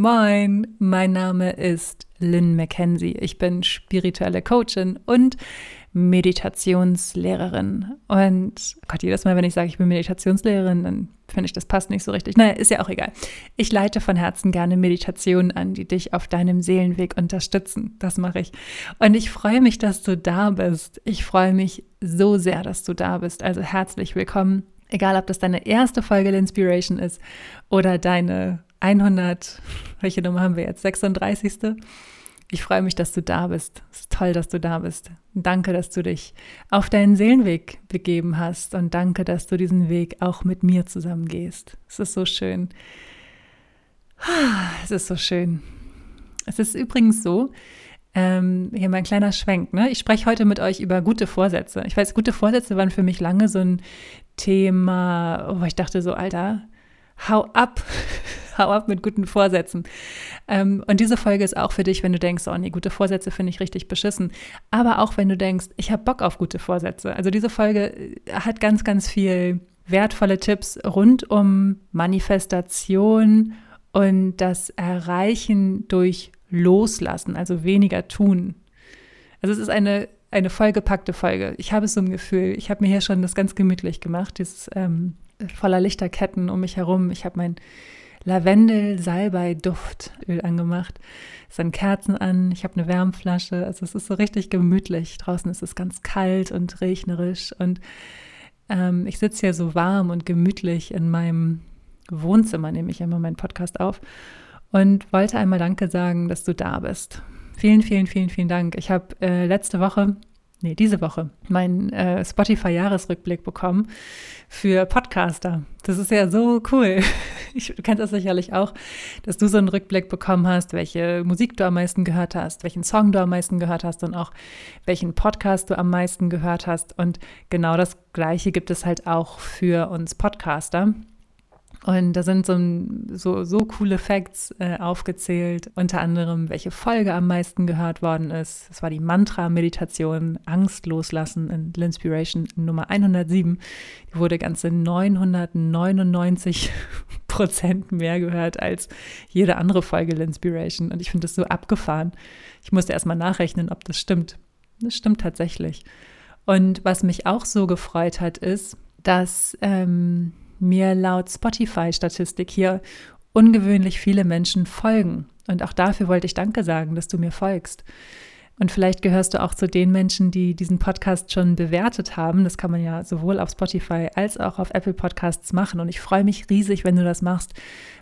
Moin, mein Name ist Lynn McKenzie. Ich bin spirituelle Coachin und Meditationslehrerin. Und Gott, jedes Mal, wenn ich sage, ich bin Meditationslehrerin, dann finde ich, das passt nicht so richtig. Naja, ist ja auch egal. Ich leite von Herzen gerne Meditationen an, die dich auf deinem Seelenweg unterstützen. Das mache ich. Und ich freue mich, dass du da bist. Ich freue mich so sehr, dass du da bist. Also herzlich willkommen. Egal, ob das deine erste Folge der Inspiration ist oder deine 100, welche Nummer haben wir jetzt? 36. Ich freue mich, dass du da bist. Es ist toll, dass du da bist. Danke, dass du dich auf deinen Seelenweg begeben hast und danke, dass du diesen Weg auch mit mir zusammen gehst. Es ist so schön. Es ist so schön. Es ist übrigens so, ähm, hier mein kleiner Schwenk. Ne? Ich spreche heute mit euch über gute Vorsätze. Ich weiß, gute Vorsätze waren für mich lange so ein Thema, wo ich dachte so, Alter, hau ab, hau ab mit guten Vorsätzen. Ähm, und diese Folge ist auch für dich, wenn du denkst, oh nee, gute Vorsätze finde ich richtig beschissen. Aber auch wenn du denkst, ich habe Bock auf gute Vorsätze. Also diese Folge äh, hat ganz, ganz viel wertvolle Tipps rund um Manifestation und das Erreichen durch Loslassen, also weniger tun. Also es ist eine, eine vollgepackte Folge. Ich habe so ein Gefühl, ich habe mir hier schon das ganz gemütlich gemacht, dieses ähm, voller Lichterketten um mich herum. Ich habe mein Lavendel-Salbei-Duftöl angemacht. Es sind Kerzen an, ich habe eine Wärmflasche. Also es ist so richtig gemütlich. Draußen ist es ganz kalt und regnerisch. Und ähm, ich sitze hier so warm und gemütlich in meinem Wohnzimmer, nehme ich immer meinen Podcast auf. Und wollte einmal Danke sagen, dass du da bist. Vielen, vielen, vielen, vielen Dank. Ich habe äh, letzte Woche nee, diese Woche meinen äh, Spotify-Jahresrückblick bekommen für Podcaster. Das ist ja so cool. Ich, du kennst das sicherlich auch, dass du so einen Rückblick bekommen hast, welche Musik du am meisten gehört hast, welchen Song du am meisten gehört hast und auch welchen Podcast du am meisten gehört hast. Und genau das Gleiche gibt es halt auch für uns Podcaster. Und da sind so, so, so coole Facts äh, aufgezählt, unter anderem, welche Folge am meisten gehört worden ist. Das war die Mantra-Meditation Angst loslassen in L'Inspiration Nummer 107. Die wurde ganze 999 Prozent mehr gehört als jede andere Folge L'Inspiration. Und ich finde das so abgefahren. Ich musste erstmal nachrechnen, ob das stimmt. Das stimmt tatsächlich. Und was mich auch so gefreut hat, ist, dass ähm, mir laut Spotify-Statistik hier ungewöhnlich viele Menschen folgen. Und auch dafür wollte ich Danke sagen, dass du mir folgst. Und vielleicht gehörst du auch zu den Menschen, die diesen Podcast schon bewertet haben. Das kann man ja sowohl auf Spotify als auch auf Apple Podcasts machen. Und ich freue mich riesig, wenn du das machst,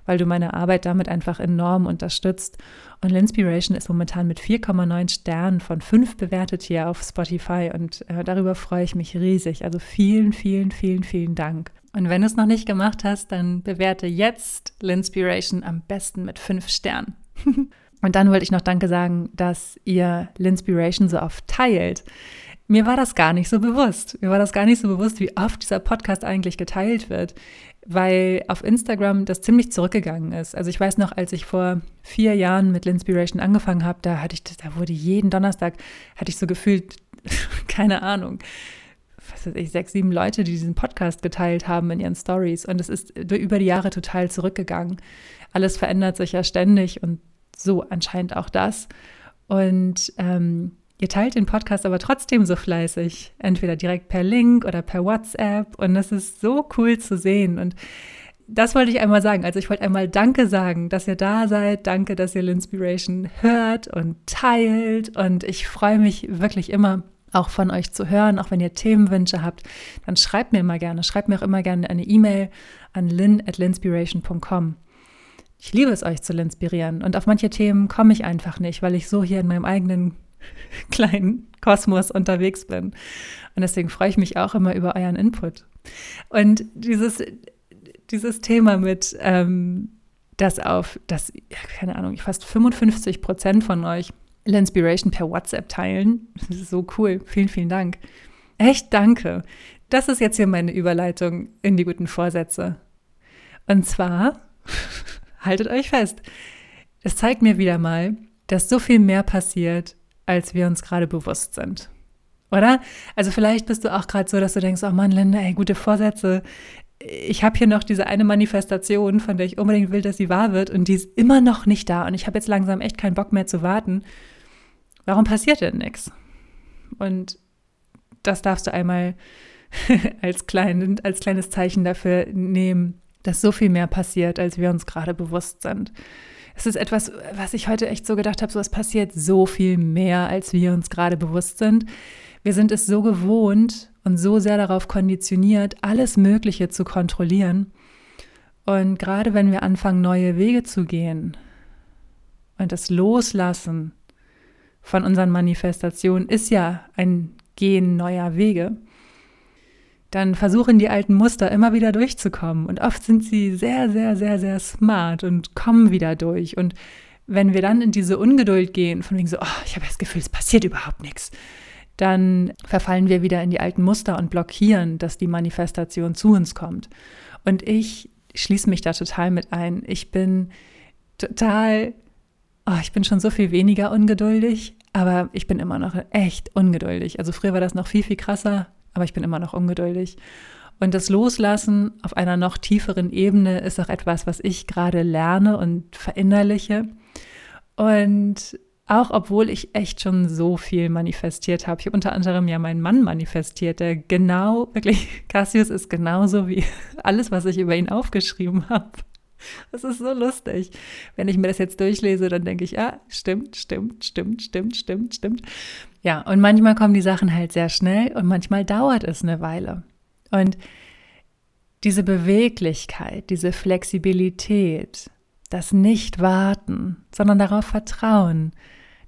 weil du meine Arbeit damit einfach enorm unterstützt. Und L'Inspiration ist momentan mit 4,9 Sternen von 5 bewertet hier auf Spotify. Und äh, darüber freue ich mich riesig. Also vielen, vielen, vielen, vielen Dank. Und wenn du es noch nicht gemacht hast, dann bewerte jetzt L'Inspiration am besten mit 5 Sternen. Und dann wollte ich noch Danke sagen, dass ihr L'Inspiration so oft teilt. Mir war das gar nicht so bewusst. Mir war das gar nicht so bewusst, wie oft dieser Podcast eigentlich geteilt wird, weil auf Instagram das ziemlich zurückgegangen ist. Also ich weiß noch, als ich vor vier Jahren mit L'Inspiration angefangen habe, da hatte ich, da wurde jeden Donnerstag, hatte ich so gefühlt, keine Ahnung, weiß ich, sechs, sieben Leute, die diesen Podcast geteilt haben in ihren Stories. Und es ist über die Jahre total zurückgegangen. Alles verändert sich ja ständig und so anscheinend auch das. Und ähm, ihr teilt den Podcast aber trotzdem so fleißig, entweder direkt per Link oder per WhatsApp. Und das ist so cool zu sehen. Und das wollte ich einmal sagen. Also ich wollte einmal Danke sagen, dass ihr da seid. Danke, dass ihr L'Inspiration hört und teilt. Und ich freue mich wirklich immer auch von euch zu hören. Auch wenn ihr Themenwünsche habt, dann schreibt mir immer gerne. Schreibt mir auch immer gerne eine E-Mail an lynn at linspiration.com. Ich liebe es, euch zu inspirieren. Und auf manche Themen komme ich einfach nicht, weil ich so hier in meinem eigenen kleinen Kosmos unterwegs bin. Und deswegen freue ich mich auch immer über euren Input. Und dieses, dieses Thema mit, ähm, dass auf, dass, keine Ahnung, fast 55 Prozent von euch L'Inspiration per WhatsApp teilen, das ist so cool. Vielen, vielen Dank. Echt danke. Das ist jetzt hier meine Überleitung in die guten Vorsätze. Und zwar haltet euch fest. Es zeigt mir wieder mal, dass so viel mehr passiert, als wir uns gerade bewusst sind. Oder? Also vielleicht bist du auch gerade so, dass du denkst, oh Mann, Linda, ey, gute Vorsätze. ich habe hier noch diese eine Manifestation, von der ich unbedingt will, dass sie wahr wird und die ist immer noch nicht da und ich habe jetzt langsam echt keinen Bock mehr zu warten. Warum passiert denn nichts? Und das darfst du einmal als, klein, als kleines Zeichen dafür nehmen, dass so viel mehr passiert, als wir uns gerade bewusst sind. Es ist etwas, was ich heute echt so gedacht habe, so es passiert so viel mehr, als wir uns gerade bewusst sind. Wir sind es so gewohnt und so sehr darauf konditioniert, alles Mögliche zu kontrollieren. Und gerade wenn wir anfangen, neue Wege zu gehen und das Loslassen von unseren Manifestationen ist ja ein Gehen neuer Wege, dann versuchen die alten Muster immer wieder durchzukommen. Und oft sind sie sehr, sehr, sehr, sehr smart und kommen wieder durch. Und wenn wir dann in diese Ungeduld gehen, von wegen so, oh, ich habe das Gefühl, es passiert überhaupt nichts, dann verfallen wir wieder in die alten Muster und blockieren, dass die Manifestation zu uns kommt. Und ich schließe mich da total mit ein. Ich bin total, oh, ich bin schon so viel weniger ungeduldig, aber ich bin immer noch echt ungeduldig. Also früher war das noch viel, viel krasser, aber ich bin immer noch ungeduldig. Und das Loslassen auf einer noch tieferen Ebene ist auch etwas, was ich gerade lerne und verinnerliche. Und auch obwohl ich echt schon so viel manifestiert habe. Ich habe unter anderem ja meinen Mann manifestiert, der genau, wirklich, Cassius ist genauso wie alles, was ich über ihn aufgeschrieben habe. Das ist so lustig. Wenn ich mir das jetzt durchlese, dann denke ich, ja, stimmt, stimmt, stimmt, stimmt, stimmt, stimmt. Ja, und manchmal kommen die Sachen halt sehr schnell und manchmal dauert es eine Weile. Und diese Beweglichkeit, diese Flexibilität, das Nicht-Warten, sondern darauf vertrauen,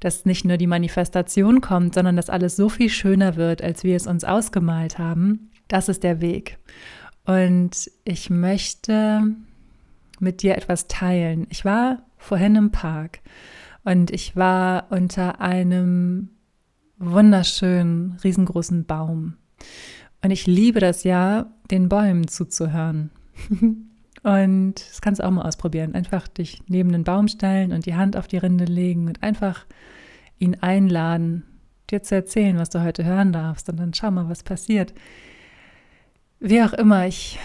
dass nicht nur die Manifestation kommt, sondern dass alles so viel schöner wird, als wir es uns ausgemalt haben. Das ist der Weg. Und ich möchte mit dir etwas teilen. Ich war vorhin im Park und ich war unter einem wunderschönen, riesengroßen Baum. Und ich liebe das ja, den Bäumen zuzuhören. und das kannst du auch mal ausprobieren. Einfach dich neben den Baum stellen und die Hand auf die Rinde legen und einfach ihn einladen, dir zu erzählen, was du heute hören darfst. Und dann schau mal, was passiert. Wie auch immer, ich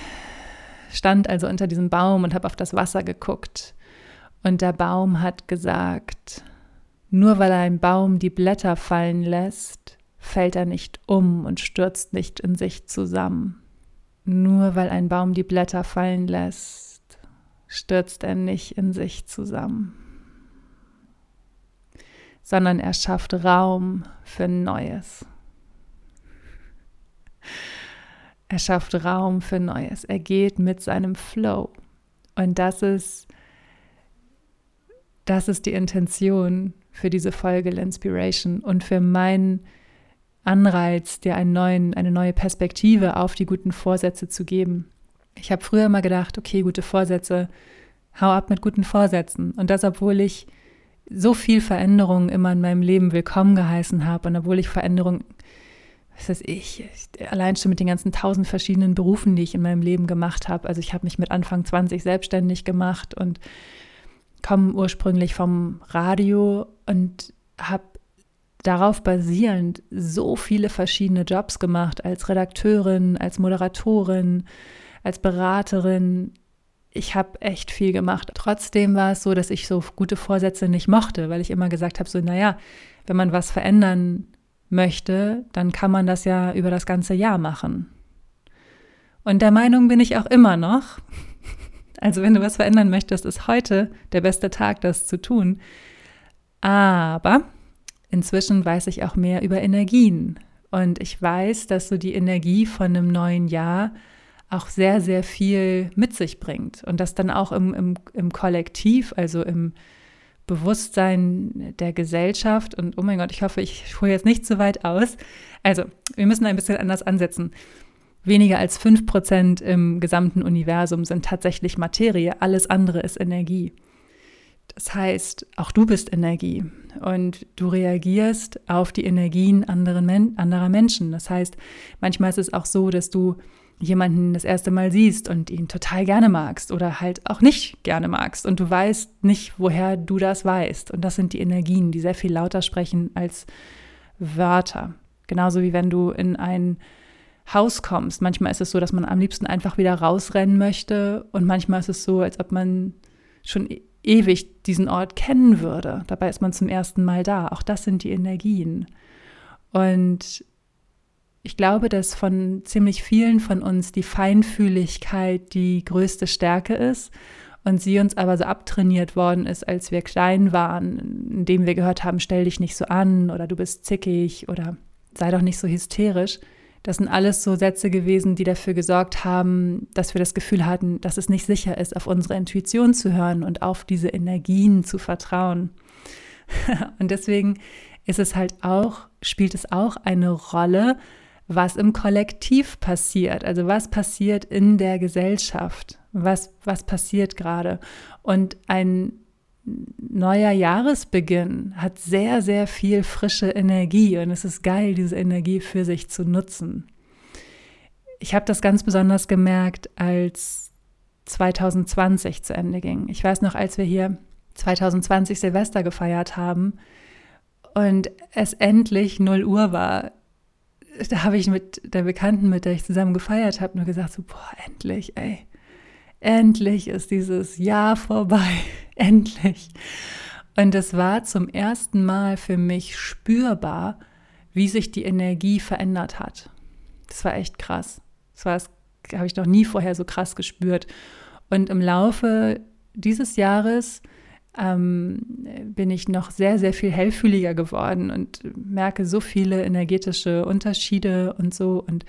stand also unter diesem Baum und habe auf das Wasser geguckt. Und der Baum hat gesagt, nur weil ein Baum die Blätter fallen lässt, fällt er nicht um und stürzt nicht in sich zusammen. Nur weil ein Baum die Blätter fallen lässt, stürzt er nicht in sich zusammen sondern er schafft Raum für Neues. Er schafft Raum für Neues. Er geht mit seinem Flow. Und das ist, das ist die Intention für diese Folge Inspiration und für meinen Anreiz, dir einen neuen, eine neue Perspektive auf die guten Vorsätze zu geben. Ich habe früher immer gedacht, okay, gute Vorsätze, hau ab mit guten Vorsätzen. Und das, obwohl ich so viel Veränderung immer in meinem Leben willkommen geheißen habe und obwohl ich Veränderung, was weiß ich, allein schon mit den ganzen tausend verschiedenen Berufen, die ich in meinem Leben gemacht habe, also ich habe mich mit Anfang 20 selbstständig gemacht und komme ursprünglich vom Radio und habe darauf basierend so viele verschiedene Jobs gemacht, als Redakteurin, als Moderatorin, als Beraterin, ich habe echt viel gemacht. Trotzdem war es so, dass ich so gute Vorsätze nicht mochte, weil ich immer gesagt habe, so, naja, wenn man was verändern möchte, dann kann man das ja über das ganze Jahr machen. Und der Meinung bin ich auch immer noch. Also wenn du was verändern möchtest, ist heute der beste Tag, das zu tun. Aber inzwischen weiß ich auch mehr über Energien. Und ich weiß, dass so die Energie von einem neuen Jahr auch sehr, sehr viel mit sich bringt und das dann auch im, im, im Kollektiv, also im Bewusstsein der Gesellschaft und oh mein Gott, ich hoffe, ich hole jetzt nicht zu weit aus. Also, wir müssen ein bisschen anders ansetzen. Weniger als 5% im gesamten Universum sind tatsächlich Materie, alles andere ist Energie. Das heißt, auch du bist Energie und du reagierst auf die Energien anderen, anderer Menschen. Das heißt, manchmal ist es auch so, dass du jemanden das erste Mal siehst und ihn total gerne magst oder halt auch nicht gerne magst und du weißt nicht, woher du das weißt. Und das sind die Energien, die sehr viel lauter sprechen als Wörter. Genauso wie wenn du in ein Haus kommst. Manchmal ist es so, dass man am liebsten einfach wieder rausrennen möchte und manchmal ist es so, als ob man schon e-, ewig diesen Ort kennen würde. Dabei ist man zum ersten Mal da. Auch das sind die Energien. Und ich glaube, dass von ziemlich vielen von uns die Feinfühligkeit die größte Stärke ist und sie uns aber so abtrainiert worden ist, als wir klein waren, indem wir gehört haben, stell dich nicht so an oder du bist zickig oder sei doch nicht so hysterisch. Das sind alles so Sätze gewesen, die dafür gesorgt haben, dass wir das Gefühl hatten, dass es nicht sicher ist, auf unsere Intuition zu hören und auf diese Energien zu vertrauen. und deswegen ist es halt auch, spielt es auch eine Rolle, was im Kollektiv passiert. Also was passiert in der Gesellschaft? Was, was passiert gerade? Und ein neuer Jahresbeginn hat sehr, sehr viel frische Energie und es ist geil, diese Energie für sich zu nutzen. Ich habe das ganz besonders gemerkt, als 2020 zu Ende ging. Ich weiß noch, als wir hier 2020 Silvester gefeiert haben und es endlich 0 Uhr war, da habe ich mit der Bekannten, mit der ich zusammen gefeiert habe, nur gesagt, so, boah, endlich, ey, endlich ist dieses Jahr vorbei, endlich. Und es war zum ersten Mal für mich spürbar, wie sich die Energie verändert hat. Das war echt krass. Das das habe ich noch nie vorher so krass gespürt. Und im Laufe dieses Jahres ähm, bin ich noch sehr, sehr viel hellfühliger geworden und merke so viele energetische Unterschiede und so und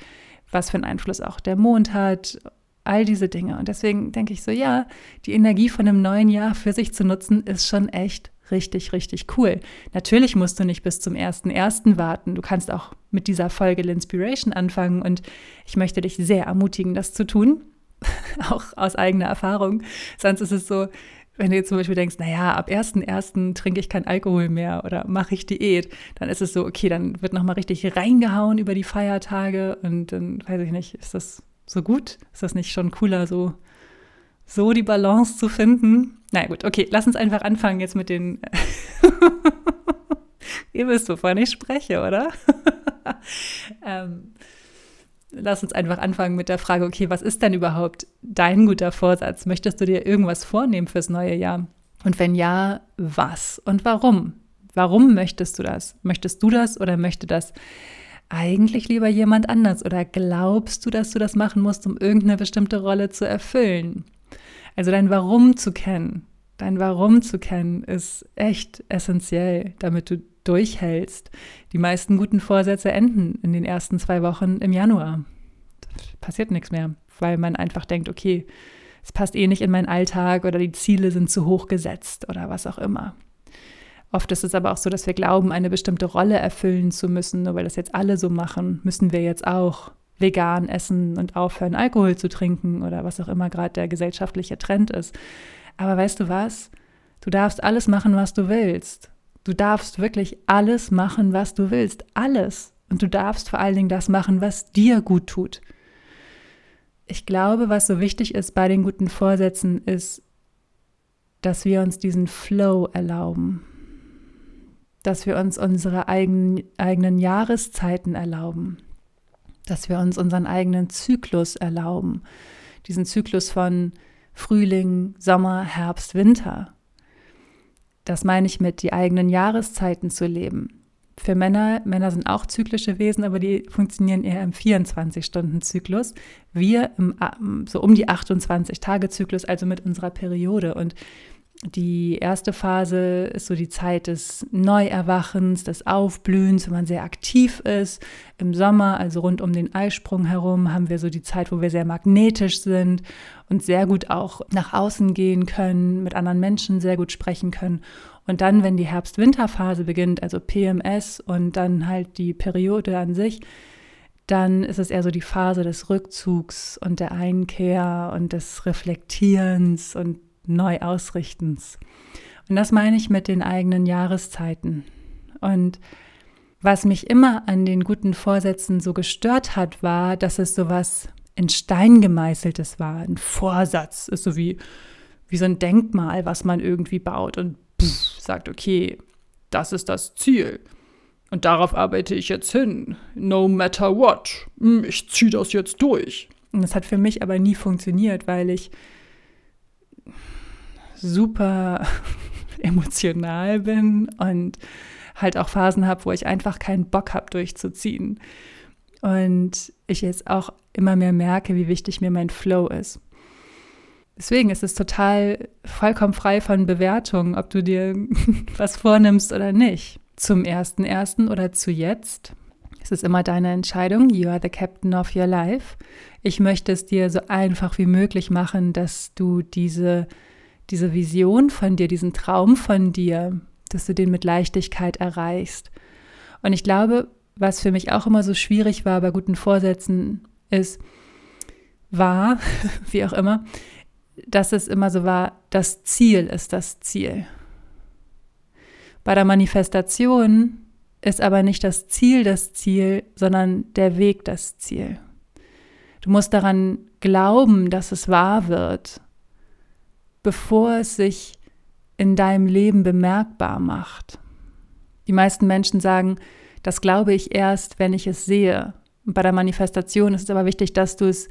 was für einen Einfluss auch der Mond hat, all diese Dinge. Und deswegen denke ich so, ja, die Energie von einem neuen Jahr für sich zu nutzen, ist schon echt richtig, richtig cool. Natürlich musst du nicht bis zum 1.1. warten. Du kannst auch mit dieser Folge L'Inspiration anfangen und ich möchte dich sehr ermutigen, das zu tun. auch aus eigener Erfahrung. Sonst ist es so, wenn du jetzt zum Beispiel denkst, naja, ab 1.1. trinke ich kein Alkohol mehr oder mache ich Diät, dann ist es so, okay, dann wird nochmal richtig reingehauen über die Feiertage und dann weiß ich nicht, ist das so gut? Ist das nicht schon cooler, so, so die Balance zu finden? Na naja, gut, okay, lass uns einfach anfangen jetzt mit den. Ihr wisst, wovon ich spreche, oder? ähm, lass uns einfach anfangen mit der Frage, okay, was ist denn überhaupt dein guter Vorsatz? Möchtest du dir irgendwas vornehmen fürs neue Jahr? Und wenn ja, was und warum? Warum möchtest du das? Möchtest du das oder möchte das eigentlich lieber jemand anders? Oder glaubst du, dass du das machen musst, um irgendeine bestimmte Rolle zu erfüllen? Also dein Warum zu kennen. Dein Warum zu kennen ist echt essentiell, damit du durchhältst. Die meisten guten Vorsätze enden in den ersten zwei Wochen im Januar. Passiert nichts mehr, weil man einfach denkt, okay, es passt eh nicht in meinen Alltag oder die Ziele sind zu hoch gesetzt oder was auch immer. Oft ist es aber auch so, dass wir glauben, eine bestimmte Rolle erfüllen zu müssen, nur weil das jetzt alle so machen, müssen wir jetzt auch vegan essen und aufhören, Alkohol zu trinken oder was auch immer gerade der gesellschaftliche Trend ist. Aber weißt du was? Du darfst alles machen, was du willst. Du darfst wirklich alles machen, was du willst. Alles. Und du darfst vor allen Dingen das machen, was dir gut tut. Ich glaube, was so wichtig ist bei den guten Vorsätzen, ist, dass wir uns diesen Flow erlauben. Dass wir uns unsere eigenen, eigenen Jahreszeiten erlauben. Dass wir uns unseren eigenen Zyklus erlauben. Diesen Zyklus von Frühling, Sommer, Herbst, Winter. Das meine ich mit die eigenen Jahreszeiten zu leben. Für Männer, Männer sind auch zyklische Wesen, aber die funktionieren eher im 24-Stunden-Zyklus. Wir im, so um die 28-Tage-Zyklus, also mit unserer Periode. Und die erste Phase ist so die Zeit des Neuerwachens, des Aufblühens, wenn man sehr aktiv ist. Im Sommer, also rund um den Eisprung herum, haben wir so die Zeit, wo wir sehr magnetisch sind und sehr gut auch nach außen gehen können, mit anderen Menschen sehr gut sprechen können. Und dann, wenn die Herbst-Winter-Phase beginnt, also PMS und dann halt die Periode an sich, dann ist es eher so die Phase des Rückzugs und der Einkehr und des Reflektierens und Neuausrichtens. Und das meine ich mit den eigenen Jahreszeiten. Und was mich immer an den guten Vorsätzen so gestört hat, war, dass es so was in Stein gemeißeltes war. Ein Vorsatz ist so wie, wie so ein Denkmal, was man irgendwie baut und pff, sagt, okay, das ist das Ziel. Und darauf arbeite ich jetzt hin. No matter what. Hm, ich ziehe das jetzt durch. Und das hat für mich aber nie funktioniert, weil ich super emotional bin und halt auch Phasen habe, wo ich einfach keinen Bock habe, durchzuziehen. Und ich jetzt auch immer mehr merke, wie wichtig mir mein Flow ist. Deswegen ist es total vollkommen frei von Bewertungen, ob du dir was vornimmst oder nicht. Zum ersten ersten oder zu jetzt. Es ist immer deine Entscheidung. You are the captain of your life. Ich möchte es dir so einfach wie möglich machen, dass du diese, diese Vision von dir, diesen Traum von dir, dass du den mit Leichtigkeit erreichst. Und ich glaube, was für mich auch immer so schwierig war bei guten Vorsätzen, ist, war, wie auch immer, dass es immer so war, das Ziel ist das Ziel. Bei der Manifestation ist aber nicht das Ziel das Ziel, sondern der Weg das Ziel. Du musst daran glauben, dass es wahr wird, bevor es sich in deinem Leben bemerkbar macht. Die meisten Menschen sagen, das glaube ich erst, wenn ich es sehe. Und bei der Manifestation ist es aber wichtig, dass du es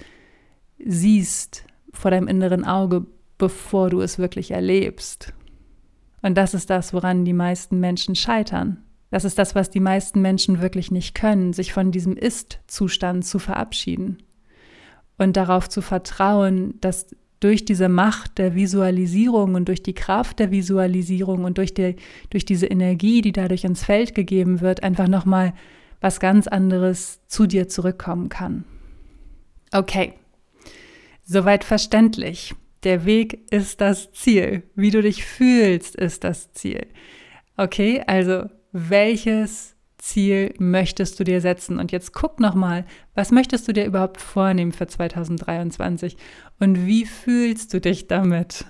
siehst vor deinem inneren Auge, bevor du es wirklich erlebst. Und das ist das, woran die meisten Menschen scheitern. Das ist das, was die meisten Menschen wirklich nicht können, sich von diesem Ist-Zustand zu verabschieden und darauf zu vertrauen, dass durch diese Macht der Visualisierung und durch die Kraft der Visualisierung und durch, die, durch diese Energie, die dadurch ins Feld gegeben wird, einfach nochmal was ganz anderes zu dir zurückkommen kann. Okay, soweit verständlich. Der Weg ist das Ziel. Wie du dich fühlst, ist das Ziel. Okay, also welches Ziel möchtest du dir setzen? Und jetzt guck nochmal, was möchtest du dir überhaupt vornehmen für 2023? Und wie fühlst du dich damit?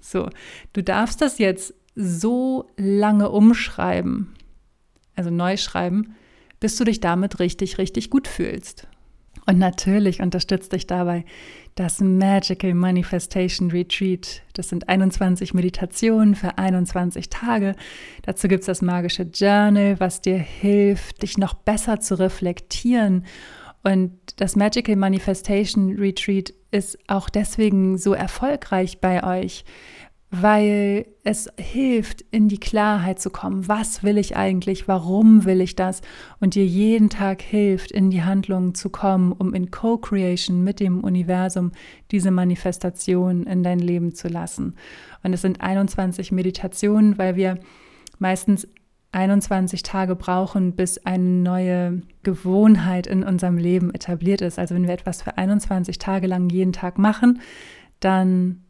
So, du darfst das jetzt so lange umschreiben, also neu schreiben, bis du dich damit richtig, richtig gut fühlst. Und natürlich unterstützt dich dabei das Magical Manifestation Retreat. Das sind 21 Meditationen für 21 Tage. Dazu gibt es das magische Journal, was dir hilft, dich noch besser zu reflektieren. Und das Magical Manifestation Retreat ist auch deswegen so erfolgreich bei euch, weil es hilft, in die Klarheit zu kommen. Was will ich eigentlich? Warum will ich das? Und dir jeden Tag hilft, in die Handlungen zu kommen, um in Co-Creation mit dem Universum diese Manifestation in dein Leben zu lassen. Und es sind 21 Meditationen, weil wir meistens 21 Tage brauchen, bis eine neue Gewohnheit in unserem Leben etabliert ist. Also wenn wir etwas für 21 Tage lang jeden Tag machen, dann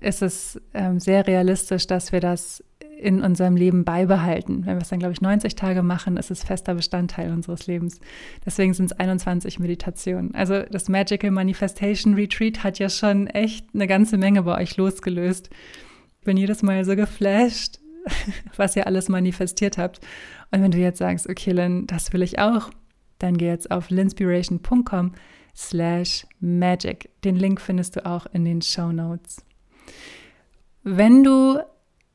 ist es ähm, sehr realistisch, dass wir das in unserem Leben beibehalten. Wenn wir es dann, glaube ich, 90 Tage machen, ist es fester Bestandteil unseres Lebens. Deswegen sind es 21 Meditationen. Also das Magical Manifestation Retreat hat ja schon echt eine ganze Menge bei euch losgelöst. Ich bin jedes Mal so geflasht, was ihr alles manifestiert habt. Und wenn du jetzt sagst, okay, Lynn, das will ich auch, dann geh jetzt auf linspiration.com slash magic. Den Link findest du auch in den Show Notes. Wenn du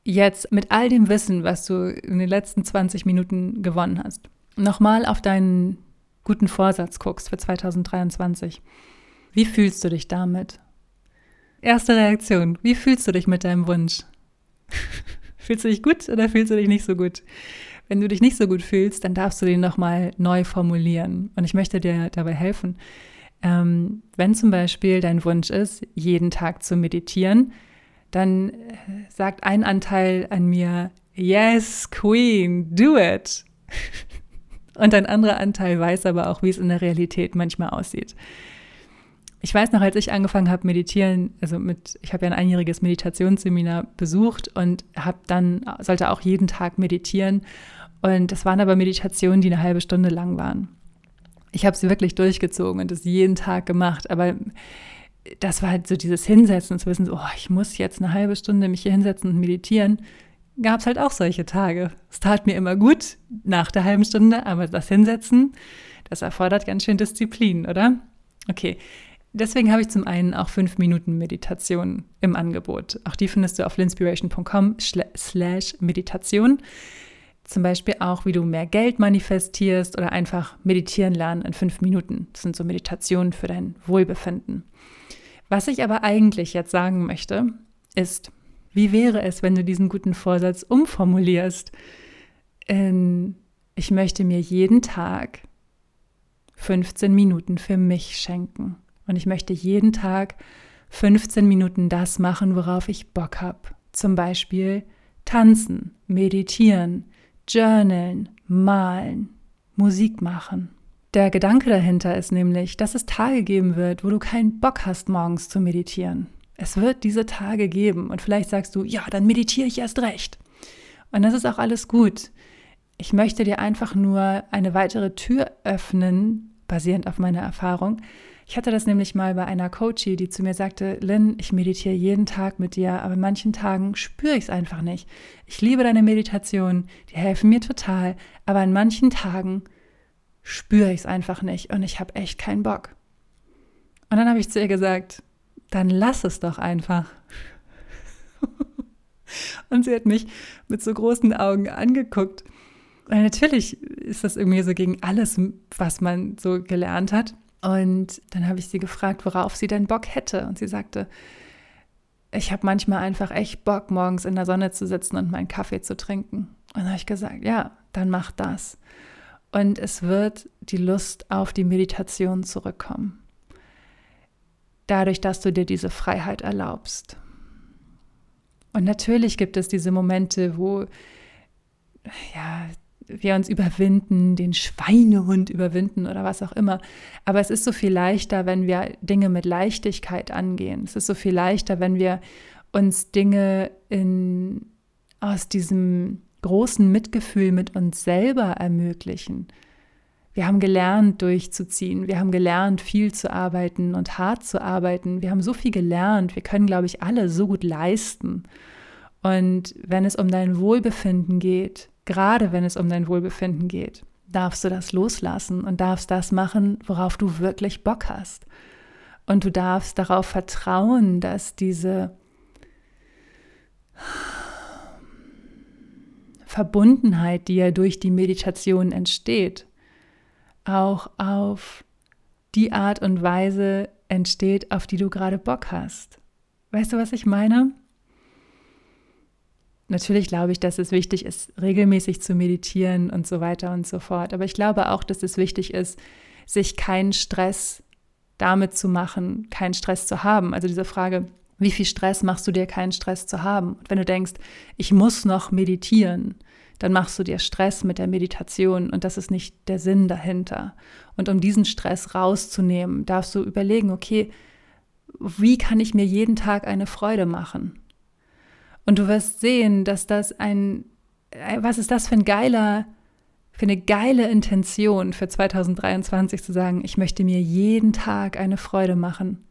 jetzt mit all dem Wissen, was du in den letzten 20 Minuten gewonnen hast, nochmal auf deinen guten Vorsatz guckst für 2023, wie fühlst du dich damit? Erste Reaktion, wie fühlst du dich mit deinem Wunsch? fühlst du dich gut oder fühlst du dich nicht so gut? Wenn du dich nicht so gut fühlst, dann darfst du den nochmal neu formulieren. Und ich möchte dir dabei helfen. Ähm, wenn zum Beispiel dein Wunsch ist, jeden Tag zu meditieren, dann äh, sagt ein Anteil an mir, yes, Queen, do it. Und ein anderer Anteil weiß aber auch, wie es in der Realität manchmal aussieht. Ich weiß noch, als ich angefangen habe meditieren, also mit, ich habe ja ein einjähriges Meditationsseminar besucht und habe dann sollte auch jeden Tag meditieren und das waren aber Meditationen, die eine halbe Stunde lang waren. Ich habe sie wirklich durchgezogen und das jeden Tag gemacht, aber das war halt so dieses Hinsetzen, zu wissen, so, oh, ich muss jetzt eine halbe Stunde mich hier hinsetzen und meditieren. Gab es halt auch solche Tage. Es tat mir immer gut nach der halben Stunde, aber das Hinsetzen, das erfordert ganz schön Disziplin, oder? Okay. Deswegen habe ich zum einen auch fünf Minuten Meditation im Angebot. Auch die findest du auf linspiration.com slash Meditation. Zum Beispiel auch, wie du mehr Geld manifestierst oder einfach meditieren lernen in fünf Minuten. Das sind so Meditationen für dein Wohlbefinden. Was ich aber eigentlich jetzt sagen möchte, ist, wie wäre es, wenn du diesen guten Vorsatz umformulierst in, ich möchte mir jeden Tag 15 Minuten für mich schenken. Und ich möchte jeden Tag 15 Minuten das machen, worauf ich Bock habe. Zum Beispiel tanzen, meditieren, journalen, malen, Musik machen. Der Gedanke dahinter ist nämlich, dass es Tage geben wird, wo du keinen Bock hast, morgens zu meditieren. Es wird diese Tage geben und vielleicht sagst du, ja, dann meditiere ich erst recht. Und das ist auch alles gut. Ich möchte dir einfach nur eine weitere Tür öffnen, basierend auf meiner Erfahrung. Ich hatte das nämlich mal bei einer Coachie, die zu mir sagte, Lynn, ich meditiere jeden Tag mit dir, aber an manchen Tagen spüre ich es einfach nicht. Ich liebe deine Meditation, die helfen mir total, aber an manchen Tagen spüre ich es einfach nicht und ich habe echt keinen Bock. Und dann habe ich zu ihr gesagt, dann lass es doch einfach. und sie hat mich mit so großen Augen angeguckt weil natürlich ist das irgendwie so gegen alles, was man so gelernt hat. Und dann habe ich sie gefragt, worauf sie denn Bock hätte. Und sie sagte, ich habe manchmal einfach echt Bock, morgens in der Sonne zu sitzen und meinen Kaffee zu trinken. Und habe ich gesagt, ja, dann mach das. Und es wird die Lust auf die Meditation zurückkommen. Dadurch, dass du dir diese Freiheit erlaubst. Und natürlich gibt es diese Momente, wo ja, wir uns überwinden, den Schweinehund überwinden oder was auch immer. Aber es ist so viel leichter, wenn wir Dinge mit Leichtigkeit angehen. Es ist so viel leichter, wenn wir uns Dinge in, aus diesem großen Mitgefühl mit uns selber ermöglichen. Wir haben gelernt, durchzuziehen. Wir haben gelernt, viel zu arbeiten und hart zu arbeiten. Wir haben so viel gelernt. Wir können, glaube ich, alle so gut leisten. Und wenn es um dein Wohlbefinden geht, gerade wenn es um dein Wohlbefinden geht, darfst du das loslassen und darfst das machen, worauf du wirklich Bock hast. Und du darfst darauf vertrauen, dass diese Verbundenheit, die ja durch die Meditation entsteht, auch auf die Art und Weise entsteht, auf die du gerade Bock hast. Weißt du, was ich meine? Natürlich glaube ich, dass es wichtig ist, regelmäßig zu meditieren und so weiter und so fort. Aber ich glaube auch, dass es wichtig ist, sich keinen Stress damit zu machen, keinen Stress zu haben. Also diese Frage, wie viel Stress machst du dir, keinen Stress zu haben? Und wenn du denkst, ich muss noch meditieren, dann machst du dir Stress mit der Meditation und das ist nicht der Sinn dahinter. Und um diesen Stress rauszunehmen, darfst du überlegen, okay, wie kann ich mir jeden Tag eine Freude machen? Und du wirst sehen, dass das ein, äh, was ist das für ein geiler, für eine geile Intention für 2023 zu sagen, ich möchte mir jeden Tag eine Freude machen.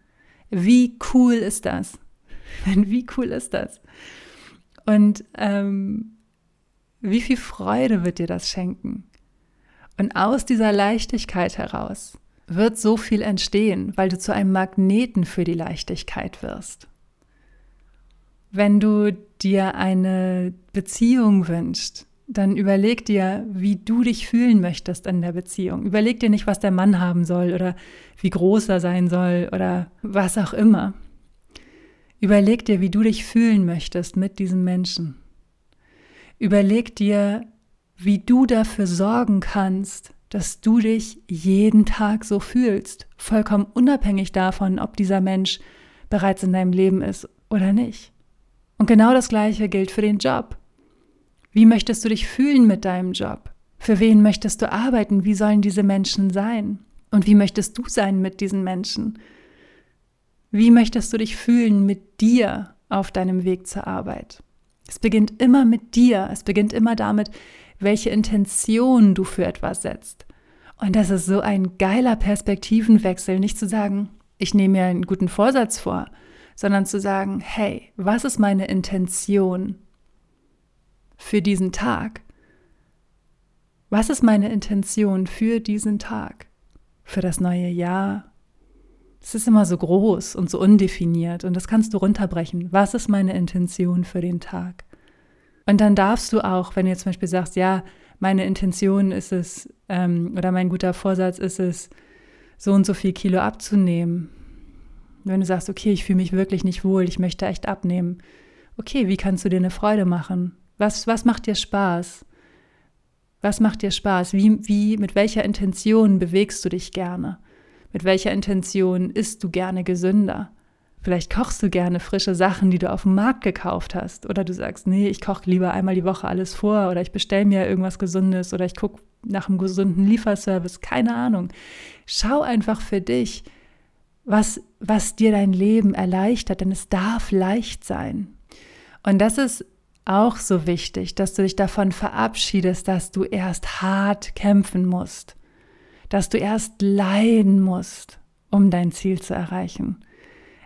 Wie cool ist das? Wie cool ist das? Und ähm, wie viel Freude wird dir das schenken? Und aus dieser Leichtigkeit heraus wird so viel entstehen, weil du zu einem Magneten für die Leichtigkeit wirst. Wenn du dir eine Beziehung wünschst, dann überleg dir, wie du dich fühlen möchtest in der Beziehung. Überleg dir nicht, was der Mann haben soll oder wie groß er sein soll oder was auch immer. Überleg dir, wie du dich fühlen möchtest mit diesem Menschen. Überleg dir, wie du dafür sorgen kannst, dass du dich jeden Tag so fühlst, vollkommen unabhängig davon, ob dieser Mensch bereits in deinem Leben ist oder nicht. Und genau das Gleiche gilt für den Job. Wie möchtest du dich fühlen mit deinem Job? Für wen möchtest du arbeiten? Wie sollen diese Menschen sein? Und wie möchtest du sein mit diesen Menschen? Wie möchtest du dich fühlen mit dir auf deinem Weg zur Arbeit? Es beginnt immer mit dir. Es beginnt immer damit, welche Intention du für etwas setzt. Und das ist so ein geiler Perspektivenwechsel, nicht zu sagen, ich nehme mir einen guten Vorsatz vor, sondern zu sagen, hey, was ist meine Intention für diesen Tag? Was ist meine Intention für diesen Tag, für das neue Jahr? Es ist immer so groß und so undefiniert und das kannst du runterbrechen. Was ist meine Intention für den Tag? Und dann darfst du auch, wenn du jetzt zum Beispiel sagst, ja, meine Intention ist es ähm, oder mein guter Vorsatz ist es, so und so viel Kilo abzunehmen. Wenn du sagst, okay, ich fühle mich wirklich nicht wohl, ich möchte echt abnehmen. Okay, wie kannst du dir eine Freude machen? Was, was macht dir Spaß? Was macht dir Spaß? Wie, wie, mit welcher Intention bewegst du dich gerne? Mit welcher Intention isst du gerne gesünder? Vielleicht kochst du gerne frische Sachen, die du auf dem Markt gekauft hast. Oder du sagst, nee, ich koche lieber einmal die Woche alles vor. Oder ich bestelle mir irgendwas Gesundes. Oder ich gucke nach einem gesunden Lieferservice. Keine Ahnung. Schau einfach für dich, was, was dir dein Leben erleichtert. Denn es darf leicht sein. Und das ist auch so wichtig, dass du dich davon verabschiedest, dass du erst hart kämpfen musst. Dass du erst leiden musst, um dein Ziel zu erreichen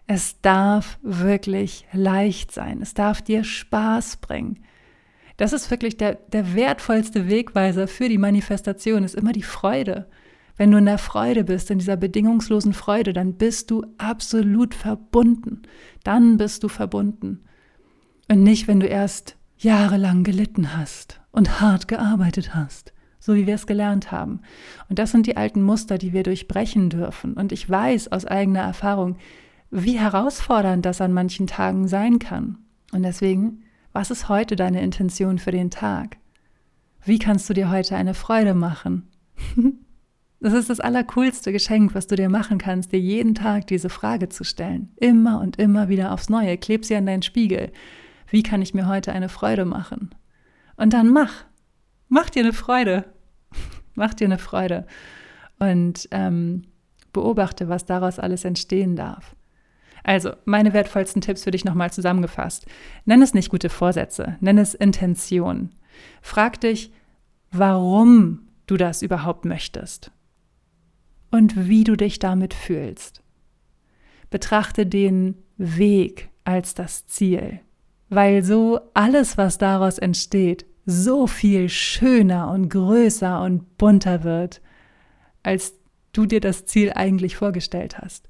es darf wirklich leicht sein. Es darf dir Spaß bringen. Das ist wirklich der, der wertvollste Wegweiser für die Manifestation, ist immer die Freude. Wenn du in der Freude bist, in dieser bedingungslosen Freude, dann bist du absolut verbunden. Dann bist du verbunden. Und nicht, wenn du erst jahrelang gelitten hast und hart gearbeitet hast, so wie wir es gelernt haben. Und das sind die alten Muster, die wir durchbrechen dürfen. Und ich weiß aus eigener Erfahrung, wie herausfordernd das an manchen Tagen sein kann. Und deswegen, was ist heute deine Intention für den Tag? Wie kannst du dir heute eine Freude machen? Das ist das allercoolste Geschenk, was du dir machen kannst, dir jeden Tag diese Frage zu stellen. Immer und immer wieder aufs Neue. Kleb sie an deinen Spiegel. Wie kann ich mir heute eine Freude machen? Und dann mach. Mach dir eine Freude. mach dir eine Freude. Und ähm, beobachte, was daraus alles entstehen darf. Also, meine wertvollsten Tipps für dich nochmal zusammengefasst. Nenn es nicht gute Vorsätze, nenn es Intention. Frag dich, warum du das überhaupt möchtest und wie du dich damit fühlst. Betrachte den Weg als das Ziel, weil so alles, was daraus entsteht, so viel schöner und größer und bunter wird, als du dir das Ziel eigentlich vorgestellt hast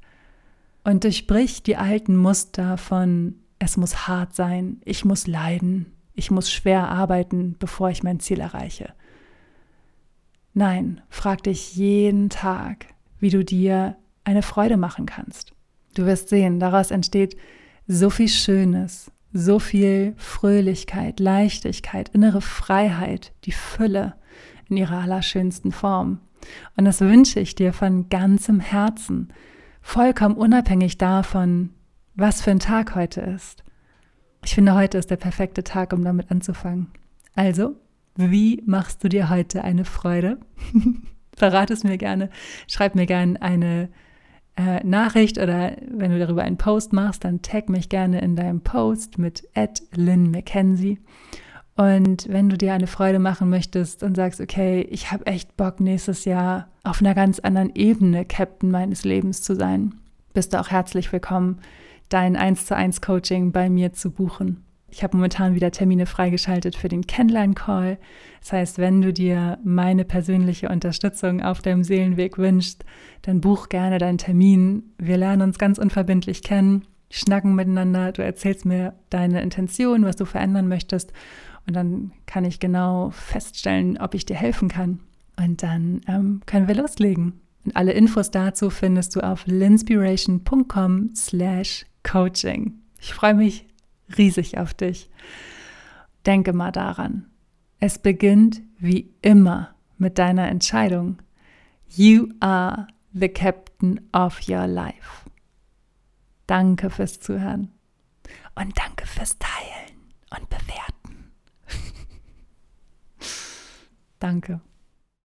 und durchbrich die alten Muster von es muss hart sein, ich muss leiden, ich muss schwer arbeiten, bevor ich mein Ziel erreiche. Nein, frag dich jeden Tag, wie du dir eine Freude machen kannst. Du wirst sehen, daraus entsteht so viel Schönes, so viel Fröhlichkeit, Leichtigkeit, innere Freiheit, die Fülle in ihrer allerschönsten Form. Und das wünsche ich dir von ganzem Herzen, vollkommen unabhängig davon, was für ein Tag heute ist. Ich finde, heute ist der perfekte Tag, um damit anzufangen. Also, wie machst du dir heute eine Freude? Verrate es mir gerne. Schreib mir gerne eine äh, Nachricht oder wenn du darüber einen Post machst, dann tag mich gerne in deinem Post mit Lynn McKenzie. Und wenn du dir eine Freude machen möchtest und sagst, okay, ich habe echt Bock, nächstes Jahr auf einer ganz anderen Ebene Captain meines Lebens zu sein, bist du auch herzlich willkommen, dein 1 zu 1 Coaching bei mir zu buchen. Ich habe momentan wieder Termine freigeschaltet für den Kennenlern-Call. Das heißt, wenn du dir meine persönliche Unterstützung auf deinem Seelenweg wünschst, dann buch gerne deinen Termin. Wir lernen uns ganz unverbindlich kennen, schnacken miteinander. Du erzählst mir deine Intention, was du verändern möchtest. Und dann kann ich genau feststellen, ob ich dir helfen kann. Und dann ähm, können wir loslegen. Und alle Infos dazu findest du auf linspiration.com slash coaching. Ich freue mich riesig auf dich. Denke mal daran. Es beginnt wie immer mit deiner Entscheidung. You are the captain of your life. Danke fürs Zuhören und danke fürs Teilen und Bewerten. Danke.